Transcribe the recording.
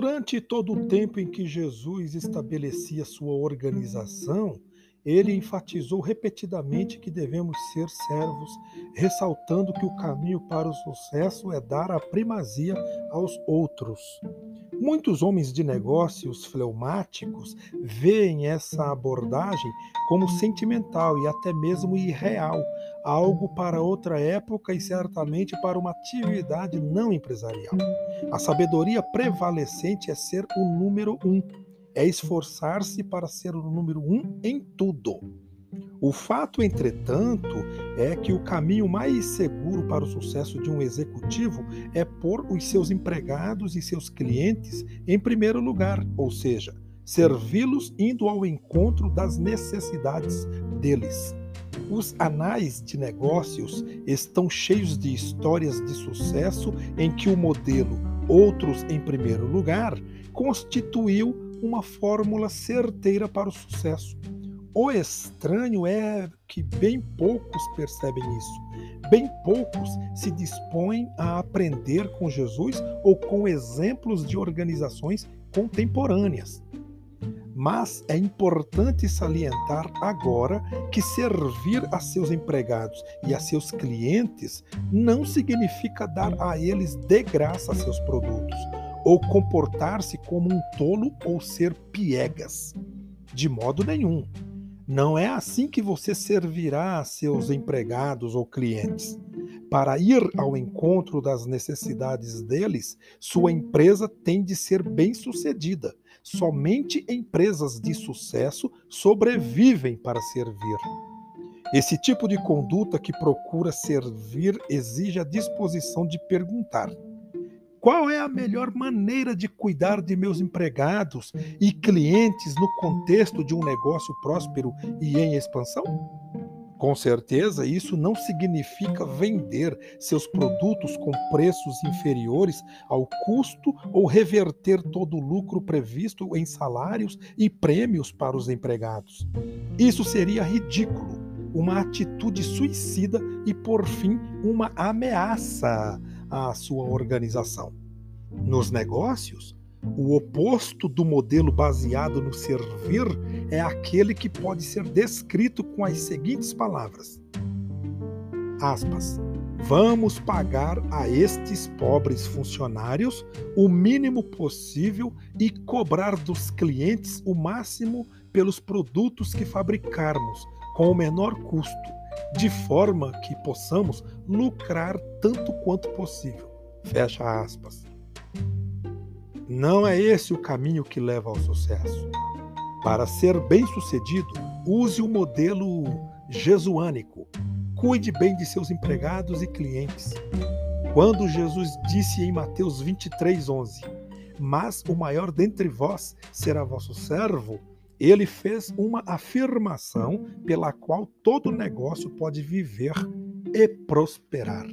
Durante todo o tempo em que Jesus estabelecia sua organização, ele enfatizou repetidamente que devemos ser servos, ressaltando que o caminho para o sucesso é dar a primazia aos outros. Muitos homens de negócios fleumáticos veem essa abordagem como sentimental e até mesmo irreal, algo para outra época e certamente para uma atividade não empresarial. A sabedoria prevalecente é ser o número um, é esforçar-se para ser o número um em tudo. O fato, entretanto, é que o caminho mais seguro para o sucesso de um executivo é pôr os seus empregados e seus clientes em primeiro lugar, ou seja, servi-los indo ao encontro das necessidades deles. Os anais de negócios estão cheios de histórias de sucesso em que o modelo outros em primeiro lugar constituiu uma fórmula certeira para o sucesso. O estranho é que bem poucos percebem isso. Bem poucos se dispõem a aprender com Jesus ou com exemplos de organizações contemporâneas. Mas é importante salientar agora que servir a seus empregados e a seus clientes não significa dar a eles de graça seus produtos, ou comportar-se como um tolo ou ser piegas. De modo nenhum. Não é assim que você servirá a seus empregados ou clientes. Para ir ao encontro das necessidades deles, sua empresa tem de ser bem-sucedida. Somente empresas de sucesso sobrevivem para servir. Esse tipo de conduta que procura servir exige a disposição de perguntar: qual é a melhor maneira de cuidar de meus empregados e clientes no contexto de um negócio próspero e em expansão? Com certeza, isso não significa vender seus produtos com preços inferiores ao custo ou reverter todo o lucro previsto em salários e prêmios para os empregados. Isso seria ridículo, uma atitude suicida e, por fim, uma ameaça à sua organização. Nos negócios, o oposto do modelo baseado no servir é aquele que pode ser descrito com as seguintes palavras: aspas, Vamos pagar a estes pobres funcionários o mínimo possível e cobrar dos clientes o máximo pelos produtos que fabricarmos, com o menor custo, de forma que possamos lucrar tanto quanto possível. Fecha aspas. Não é esse o caminho que leva ao sucesso. Para ser bem-sucedido, use o modelo jesuânico. Cuide bem de seus empregados e clientes. Quando Jesus disse em Mateus 23:11, "Mas o maior dentre vós será vosso servo", ele fez uma afirmação pela qual todo negócio pode viver e prosperar.